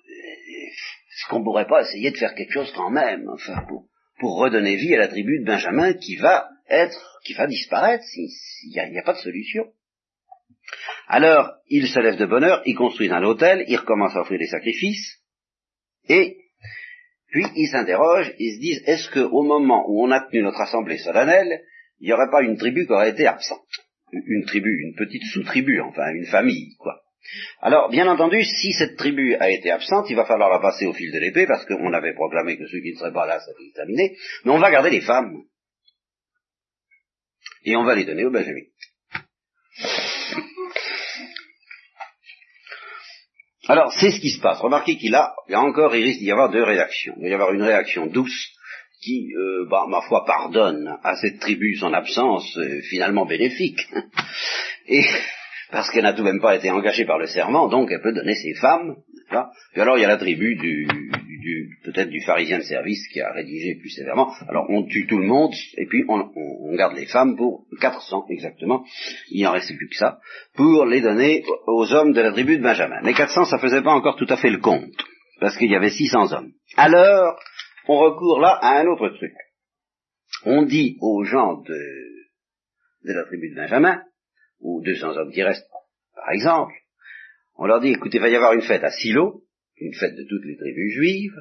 est-ce qu'on ne pourrait pas essayer de faire quelque chose quand même, enfin, pour, pour redonner vie à la tribu de Benjamin qui va être, qui va disparaître s'il n'y a, pas de solution. Alors, ils se lèvent de bonne heure, ils construisent un hôtel, ils recommencent à offrir des sacrifices, et puis ils s'interrogent, ils se disent, est-ce qu'au moment où on a tenu notre assemblée solennelle, il n'y aurait pas une tribu qui aurait été absente? Une tribu, une petite sous-tribu, enfin une famille, quoi. Alors, bien entendu, si cette tribu a été absente, il va falloir la passer au fil de l'épée, parce qu'on avait proclamé que ceux qui ne seraient pas là seraient examinés, mais on va garder les femmes. Et on va les donner aux Benjamin. Alors, c'est ce qui se passe. Remarquez qu'il a, il y a encore, il risque d'y avoir deux réactions. Il va y avoir une réaction douce, qui, euh, bah, ma foi, pardonne à cette tribu son absence euh, finalement bénéfique. Et parce qu'elle n'a tout de même pas été engagée par le serment, donc elle peut donner ses femmes. Puis alors il y a la tribu du, peut-être du pharisien de service qui a rédigé plus sévèrement. Alors on tue tout le monde et puis on, garde les femmes pour 400 exactement. Il n'y en reste plus que ça pour les donner aux hommes de la tribu de Benjamin. Mais 400 ça faisait pas encore tout à fait le compte parce qu'il y avait 600 hommes. Alors on recourt là à un autre truc. On dit aux gens de, de la tribu de Benjamin ou 200 hommes qui restent, par exemple, on leur dit, écoutez, il va y avoir une fête à Silo, une fête de toutes les tribus juives,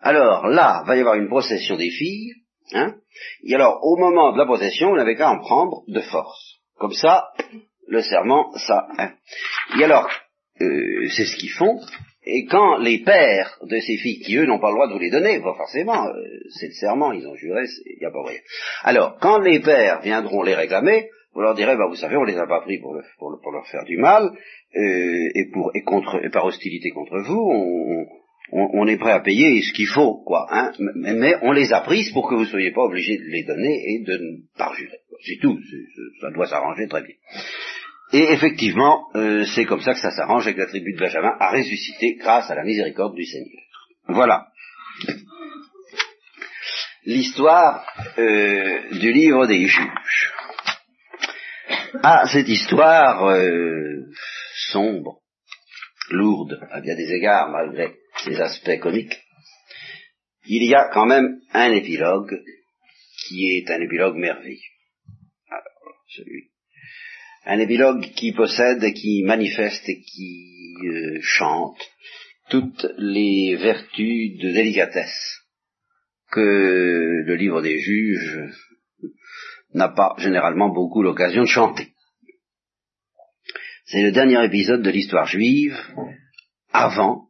alors là, va y avoir une procession des filles, hein, et alors au moment de la procession, on n'avait qu'à en prendre de force. Comme ça, le serment, ça. Hein. Et alors, euh, c'est ce qu'ils font, et quand les pères de ces filles, qui eux n'ont pas le droit de vous les donner, pas forcément, euh, c'est le serment, ils ont juré, il n'y a pas rien. Alors, quand les pères viendront les réclamer, vous leur direz, bah, vous savez, on les a pas pris pour, pour, leur faire du mal, euh, et, pour, et, contre, et par hostilité contre vous, on, on, est prêt à payer ce qu'il faut, quoi. Hein, mais, mais, on les a prises pour que vous ne soyez pas obligés de les donner et de ne pas jurer. C'est tout, ça doit s'arranger très bien. Et effectivement, euh, c'est comme ça que ça s'arrange avec la tribu de Benjamin à ressusciter grâce à la miséricorde du Seigneur. Voilà. L'histoire euh, du livre des juges. Ah, cette histoire euh, sombre, lourde, à bien des égards, malgré ses aspects comiques, il y a quand même un épilogue qui est un épilogue merveilleux. Alors, celui. Un épilogue qui possède, qui manifeste et qui euh, chante toutes les vertus de délicatesse que le livre des juges n'a pas généralement beaucoup l'occasion de chanter. C'est le dernier épisode de l'histoire juive avant,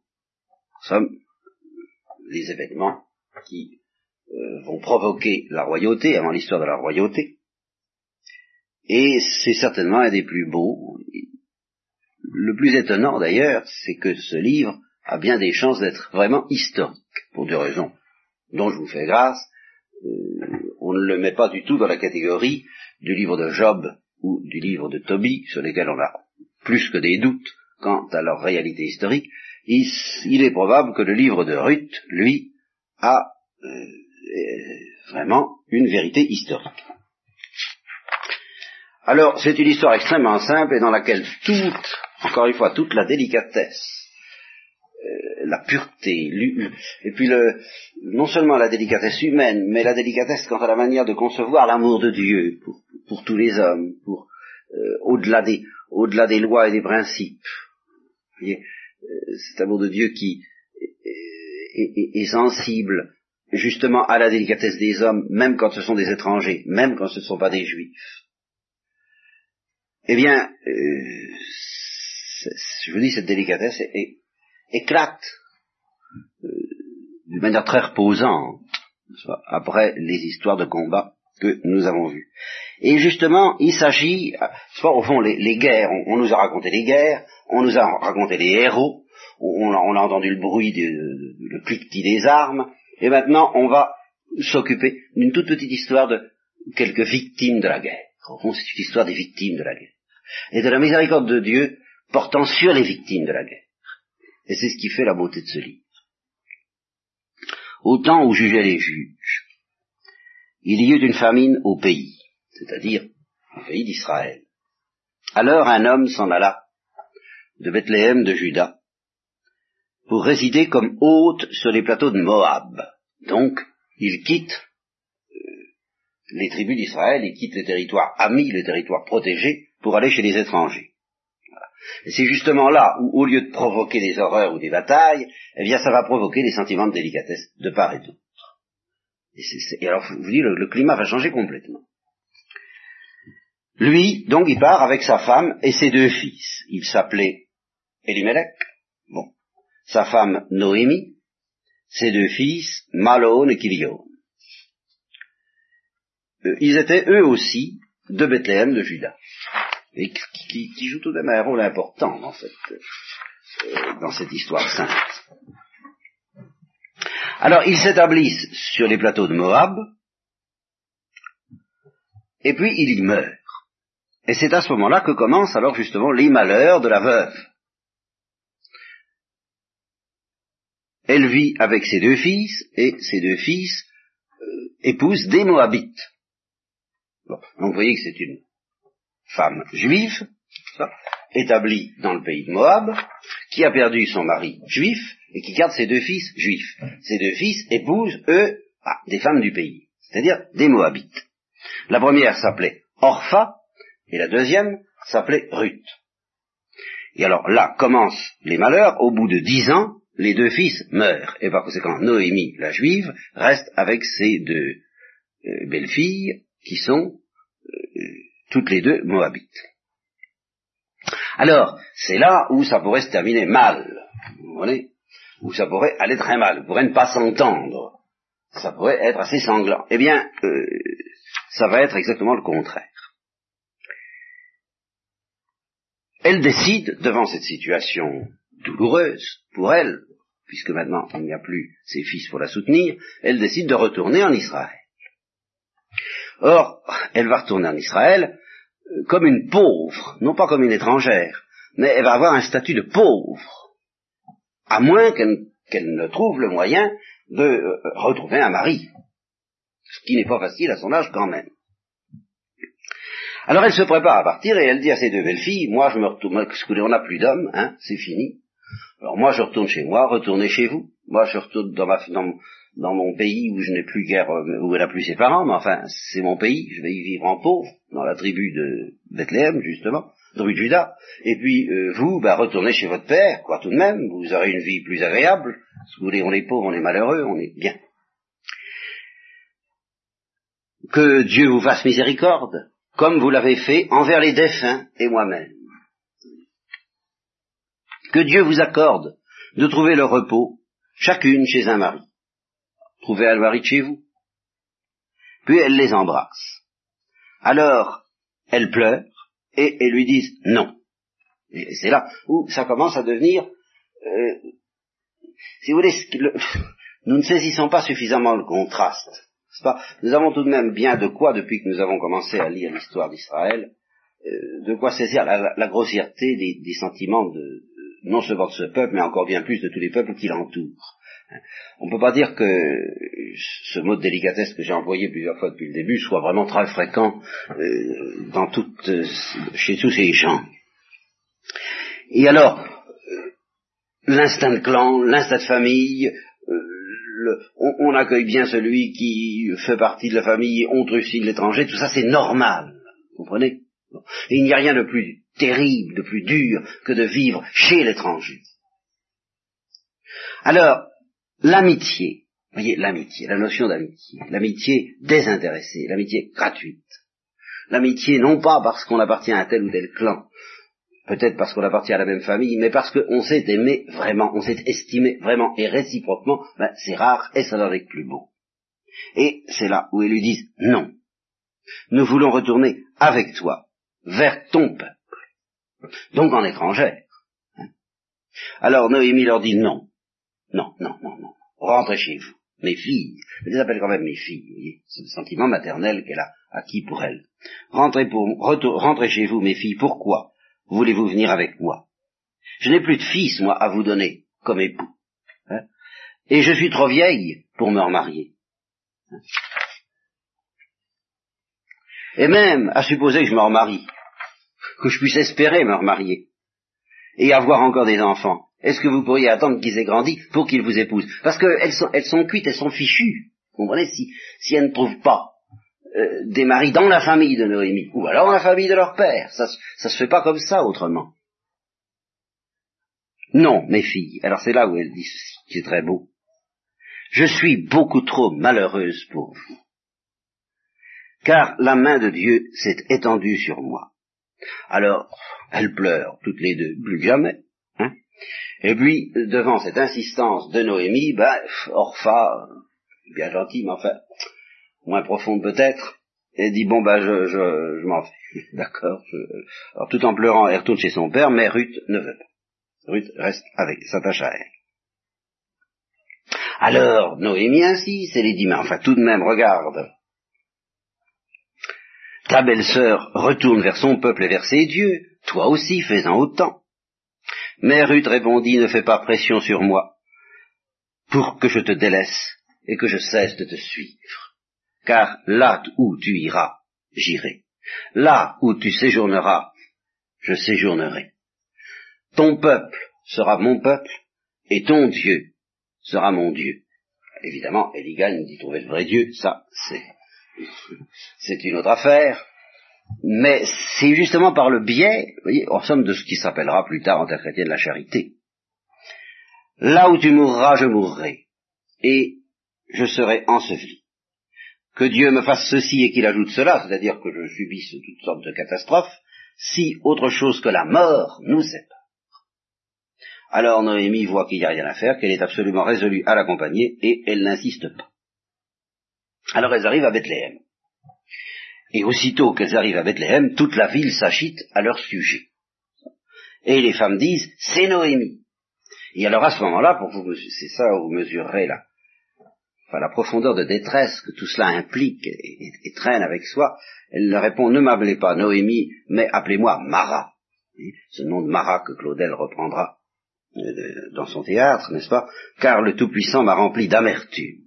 les événements qui euh, vont provoquer la royauté, avant l'histoire de la royauté. Et c'est certainement un des plus beaux. Le plus étonnant d'ailleurs, c'est que ce livre a bien des chances d'être vraiment historique, pour deux raisons dont je vous fais grâce. Euh, on ne le met pas du tout dans la catégorie du livre de Job ou du livre de Tobie, sur lesquels on a plus que des doutes quant à leur réalité historique, il, est probable que le livre de Ruth, lui, a euh, vraiment une vérité historique. Alors, c'est une histoire extrêmement simple et dans laquelle toute, encore une fois, toute la délicatesse, la pureté, et puis le, non seulement la délicatesse humaine, mais la délicatesse quant à la manière de concevoir l'amour de Dieu pour, tous les hommes, pour euh, au-delà des, lois et des principes. Vous voyez, euh, cet amour de Dieu qui est, sensible justement à la délicatesse des hommes, même quand ce sont des étrangers, même quand ce ne sont pas des juifs. Eh bien, euh, je vous dis, cette délicatesse éclate euh, d'une manière très reposante après les histoires de combat que nous avons vues. Et justement, il s'agit, au fond, les, guerres, on, nous a raconté les guerres, on nous a raconté les héros, on, a entendu le bruit, le cliquetis des armes, et maintenant on va s'occuper d'une toute petite histoire de quelques victimes de la guerre. Au fond, c'est une histoire des victimes de la guerre. Et de la miséricorde de Dieu portant sur les victimes de la guerre. Et c'est ce qui fait la beauté de ce livre. Au temps où jugeaient les juges, il y eut une famine au pays, c'est-à-dire au pays d'Israël. Alors un homme s'en alla de Bethléem de Juda pour résider comme hôte sur les plateaux de Moab. Donc, il quitte euh, les tribus d'Israël, il quitte les territoires amis, les territoires protégés, pour aller chez les étrangers. C'est justement là où, au lieu de provoquer des horreurs ou des batailles, eh bien, ça va provoquer des sentiments de délicatesse de part et d'autre. Et, alors, vous dites, le, le climat va changer complètement. Lui, donc, il part avec sa femme et ses deux fils. Il s'appelait Elimelech, bon, sa femme Noémie, ses deux fils, Malone et Kilion. Euh, ils étaient eux aussi de Bethléem de Juda, et qui, jouent tout de même un rôle important dans cette, euh, dans cette histoire sainte. Alors ils s'établissent sur les plateaux de Moab, et puis ils y meurent. Et c'est à ce moment-là que commencent alors justement les malheurs de la veuve. Elle vit avec ses deux fils, et ses deux fils euh, épousent des Moabites. donc vous voyez que c'est une femme juive, établie dans le pays de Moab, qui a perdu son mari juif et qui garde ses deux fils juifs. Ses deux fils épousent, eux, ah, des femmes du pays, c'est-à-dire des Moabites. La première s'appelait Orpha et la deuxième s'appelait Ruth. Et alors là commencent les malheurs, au bout de dix ans, les deux fils meurent, et par conséquent Noémie, la juive, reste avec ses deux euh, belles-filles, qui sont euh, toutes les deux moabites. Alors, c'est là où ça pourrait se terminer mal, vous voyez, où ça pourrait aller très mal, vous pourrait ne pas s'entendre, ça pourrait être assez sanglant. Eh bien, euh, ça va être exactement le contraire. Elle décide, devant cette situation douloureuse pour elle, puisque maintenant il n'y a plus ses fils pour la soutenir, elle décide de retourner en Israël. Or, elle va retourner en Israël comme une pauvre, non pas comme une étrangère, mais elle va avoir un statut de pauvre, à moins qu'elle ne trouve le moyen de euh, retrouver un mari, ce qui n'est pas facile à son âge quand même. Alors elle se prépare à partir et elle dit à ses deux belles-filles, moi je me retourne, parce qu'on n'a plus d'hommes, hein, c'est fini, alors moi, je retourne chez moi, retournez chez vous. Moi, je retourne dans, ma, dans, mon pays où je n'ai plus guère, euh, où elle n'a plus ses parents, mais enfin, c'est mon pays, je vais y vivre en pauvre, dans la tribu de Bethléem, justement, tribu de Judas. Et puis, euh, vous, bah, retournez chez votre père, quoi, tout de même, vous aurez une vie plus agréable. Si vous voulez, on est pauvres, on est malheureux, on est bien. Que Dieu vous fasse miséricorde, comme vous l'avez fait envers les défunts et moi-même que Dieu vous accorde de trouver le repos, chacune chez un mari. Trouvez mari chez vous. Puis elle les embrasse. Alors, elle pleure et, elles lui disent non. Et c'est là où ça commence à devenir, euh, si vous voulez, [LAUGHS] nous ne saisissons pas suffisamment le contraste. Pas? Nous avons tout de même bien de quoi, depuis que nous avons commencé à lire l'histoire d'Israël, de quoi saisir la, grossièreté des, sentiments de, non seulement de ce peuple, mais encore bien plus de tous les peuples qui l'entourent. On ne peut pas dire que ce mot de délicatesse que j'ai employé plusieurs fois depuis le début soit vraiment très fréquent euh, dans toute, euh, chez tous ces gens. Et alors, euh, l'instinct de clan, l'instinct de famille, on, accueille bien celui qui fait partie de la famille, on trucide l'étranger, tout ça c'est normal, vous comprenez? Il n'y a rien de plus terrible, de plus dur que de vivre chez l'étranger. Alors, l'amitié, voyez, l'amitié, la notion d'amitié, l'amitié désintéressée, l'amitié gratuite, l'amitié non pas parce qu'on appartient à tel ou tel clan, peut-être parce qu'on appartient à la même famille, mais parce qu'on s'est aimé vraiment, on s'est estimé vraiment et réciproquement, ben, c'est rare et ça doit être plus beau. Et c'est là où ils lui disent non. Nous voulons retourner avec toi vers ton peuple, donc en étrangère. Hein. Alors Noémie leur dit non, non, non, non, non, rentrez chez vous, mes filles, je les appelle quand même mes filles, vous voyez, c'est le sentiment maternel qu'elle a acquis pour elles. Rentrez, pour, rentrez chez vous, mes filles, pourquoi voulez-vous venir avec moi? Je n'ai plus de fils, moi, à vous donner comme époux. Hein? Et je suis trop vieille pour me remarier. Hein? Et même, à supposer que je me remarie, que je puisse espérer me remarier et avoir encore des enfants, est-ce que vous pourriez attendre qu'ils aient grandi pour qu'ils vous épousent? Parce qu'elles sont, elles sont cuites, elles sont fichues. Vous comprenez? Si, elles ne trouvent pas euh, des maris dans la famille de Noémie, ou alors dans la famille de leur père, ça, ça se fait pas comme ça autrement. Non, mes filles, alors c'est là où elle dit ceci, qui est très beau. Je suis beaucoup trop malheureuse pour vous, car la main de Dieu s'est étendue sur moi. Alors, elles pleurent toutes les deux, plus jamais. Et puis, devant cette insistance de Noémie, ben, Orpha, bien gentil, mais enfin, moins profonde peut-être, elle dit, bon, ben, je, m'en vais. [LAUGHS] D'accord. Alors, tout en pleurant, elle retourne chez son père, mais Ruth ne veut pas. Ruth reste avec, s'attache à elle. Alors, Noémie ainsi, c'est les dix mains. Enfin, tout de même, regarde, ta belle-sœur retourne vers son peuple et vers ses dieux, toi aussi fais-en autant. Mais Ruth répondit, ne fais pas pression sur moi, pour que je te délaisse et que je cesse de te suivre. Car là où tu iras, j'irai. Là où tu séjourneras, je séjournerai. Ton peuple sera mon peuple, et ton Dieu sera mon Dieu. Évidemment, Eligan dit trouver le vrai Dieu, ça c'est c'est une autre affaire, mais c'est justement par le biais, en somme, de ce qui s'appellera plus tard en terre chrétienne la charité. Là où tu mourras, je mourrai, et je serai enseveli. Que Dieu me fasse ceci et qu'il ajoute cela, c'est-à-dire que je subisse toutes sortes de catastrophes, si autre chose que la mort nous sépare. Alors Noémie voit qu'il n'y a rien à faire, qu'elle est absolument résolue à l'accompagner, et elle n'insiste pas. Alors elles arrivent à Bethléem. Et aussitôt qu'elles arrivent à Bethléem, toute la ville s'agite à leur sujet. Et les femmes disent, c'est Noémie. Et alors à ce moment-là, pour vous, c'est ça où vous mesurerez la, enfin, la profondeur de détresse que tout cela implique et, traîne avec soi, elle leur répond, ne m'appelez pas Noémie, mais appelez-moi Mara. Ce nom de Mara que Claudel reprendra euh, dans son théâtre, n'est-ce pas? Car le Tout-Puissant m'a rempli d'amertume,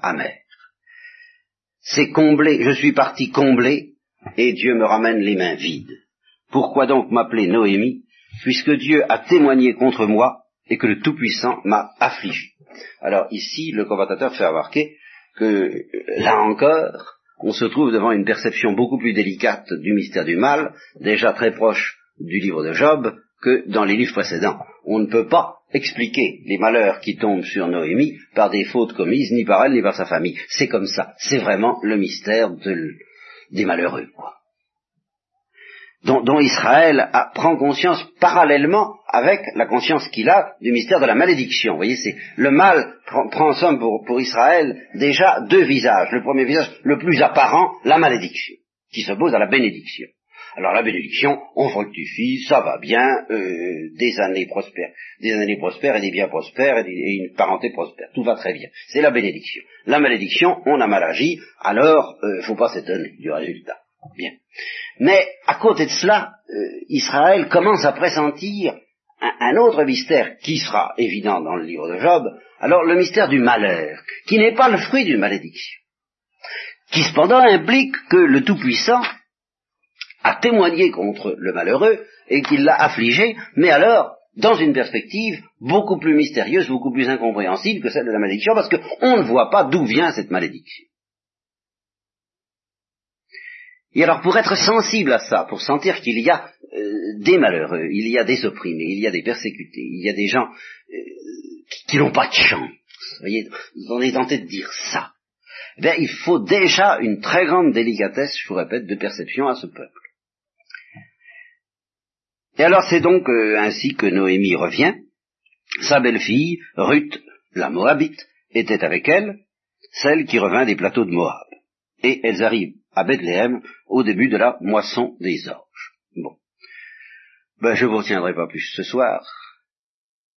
amer c'est comblé, je suis parti comblé, et Dieu me ramène les mains vides. Pourquoi donc m'appeler Noémie, puisque Dieu a témoigné contre moi et que le Tout-Puissant m'a affligé? Alors ici, le commentateur fait remarquer que, là encore, on se trouve devant une perception beaucoup plus délicate du mystère du mal, déjà très proche du livre de Job, que dans les livres précédents. On ne peut pas expliquer les malheurs qui tombent sur Noémie par des fautes commises ni par elle ni par sa famille. C'est comme ça. C'est vraiment le mystère des malheureux. Dont, Israël prend conscience parallèlement avec la conscience qu'il a du mystère de la malédiction. Vous voyez, c'est le mal prend, prend en somme pour, pour Israël déjà deux visages. Le premier visage, le plus apparent, la malédiction, qui s'oppose à la bénédiction. Alors la bénédiction, on fructifie, ça va bien, euh, des années prospères, des années prospères et des biens prospères et, une parenté prospère, tout va très bien. C'est la bénédiction. La malédiction, on a mal agi, alors il euh, faut pas s'étonner du résultat. Bien. Mais à côté de cela, euh, Israël commence à pressentir un, autre mystère qui sera évident dans le livre de Job, alors le mystère du malheur, qui n'est pas le fruit d'une malédiction, qui cependant implique que le Tout-Puissant a témoigné contre le malheureux et qu'il l'a affligé, mais alors dans une perspective beaucoup plus mystérieuse, beaucoup plus incompréhensible que celle de la malédiction, parce qu'on ne voit pas d'où vient cette malédiction. Et alors pour être sensible à ça, pour sentir qu'il y a euh, des malheureux, il y a des opprimés, il y a des persécutés, il y a des gens euh, qui, n'ont pas de chance, vous voyez, on est tenté de dire ça. Eh il faut déjà une très grande délicatesse, je vous répète, de perception à ce peuple. Et alors c'est donc euh, ainsi que Noémie revient. Sa belle-fille, Ruth, la Moabite, était avec elle, celle qui revint des plateaux de Moab. Et elles arrivent à Bethléem au début de la moisson des orges. Bon. Ben, je vous retiendrai pas plus ce soir.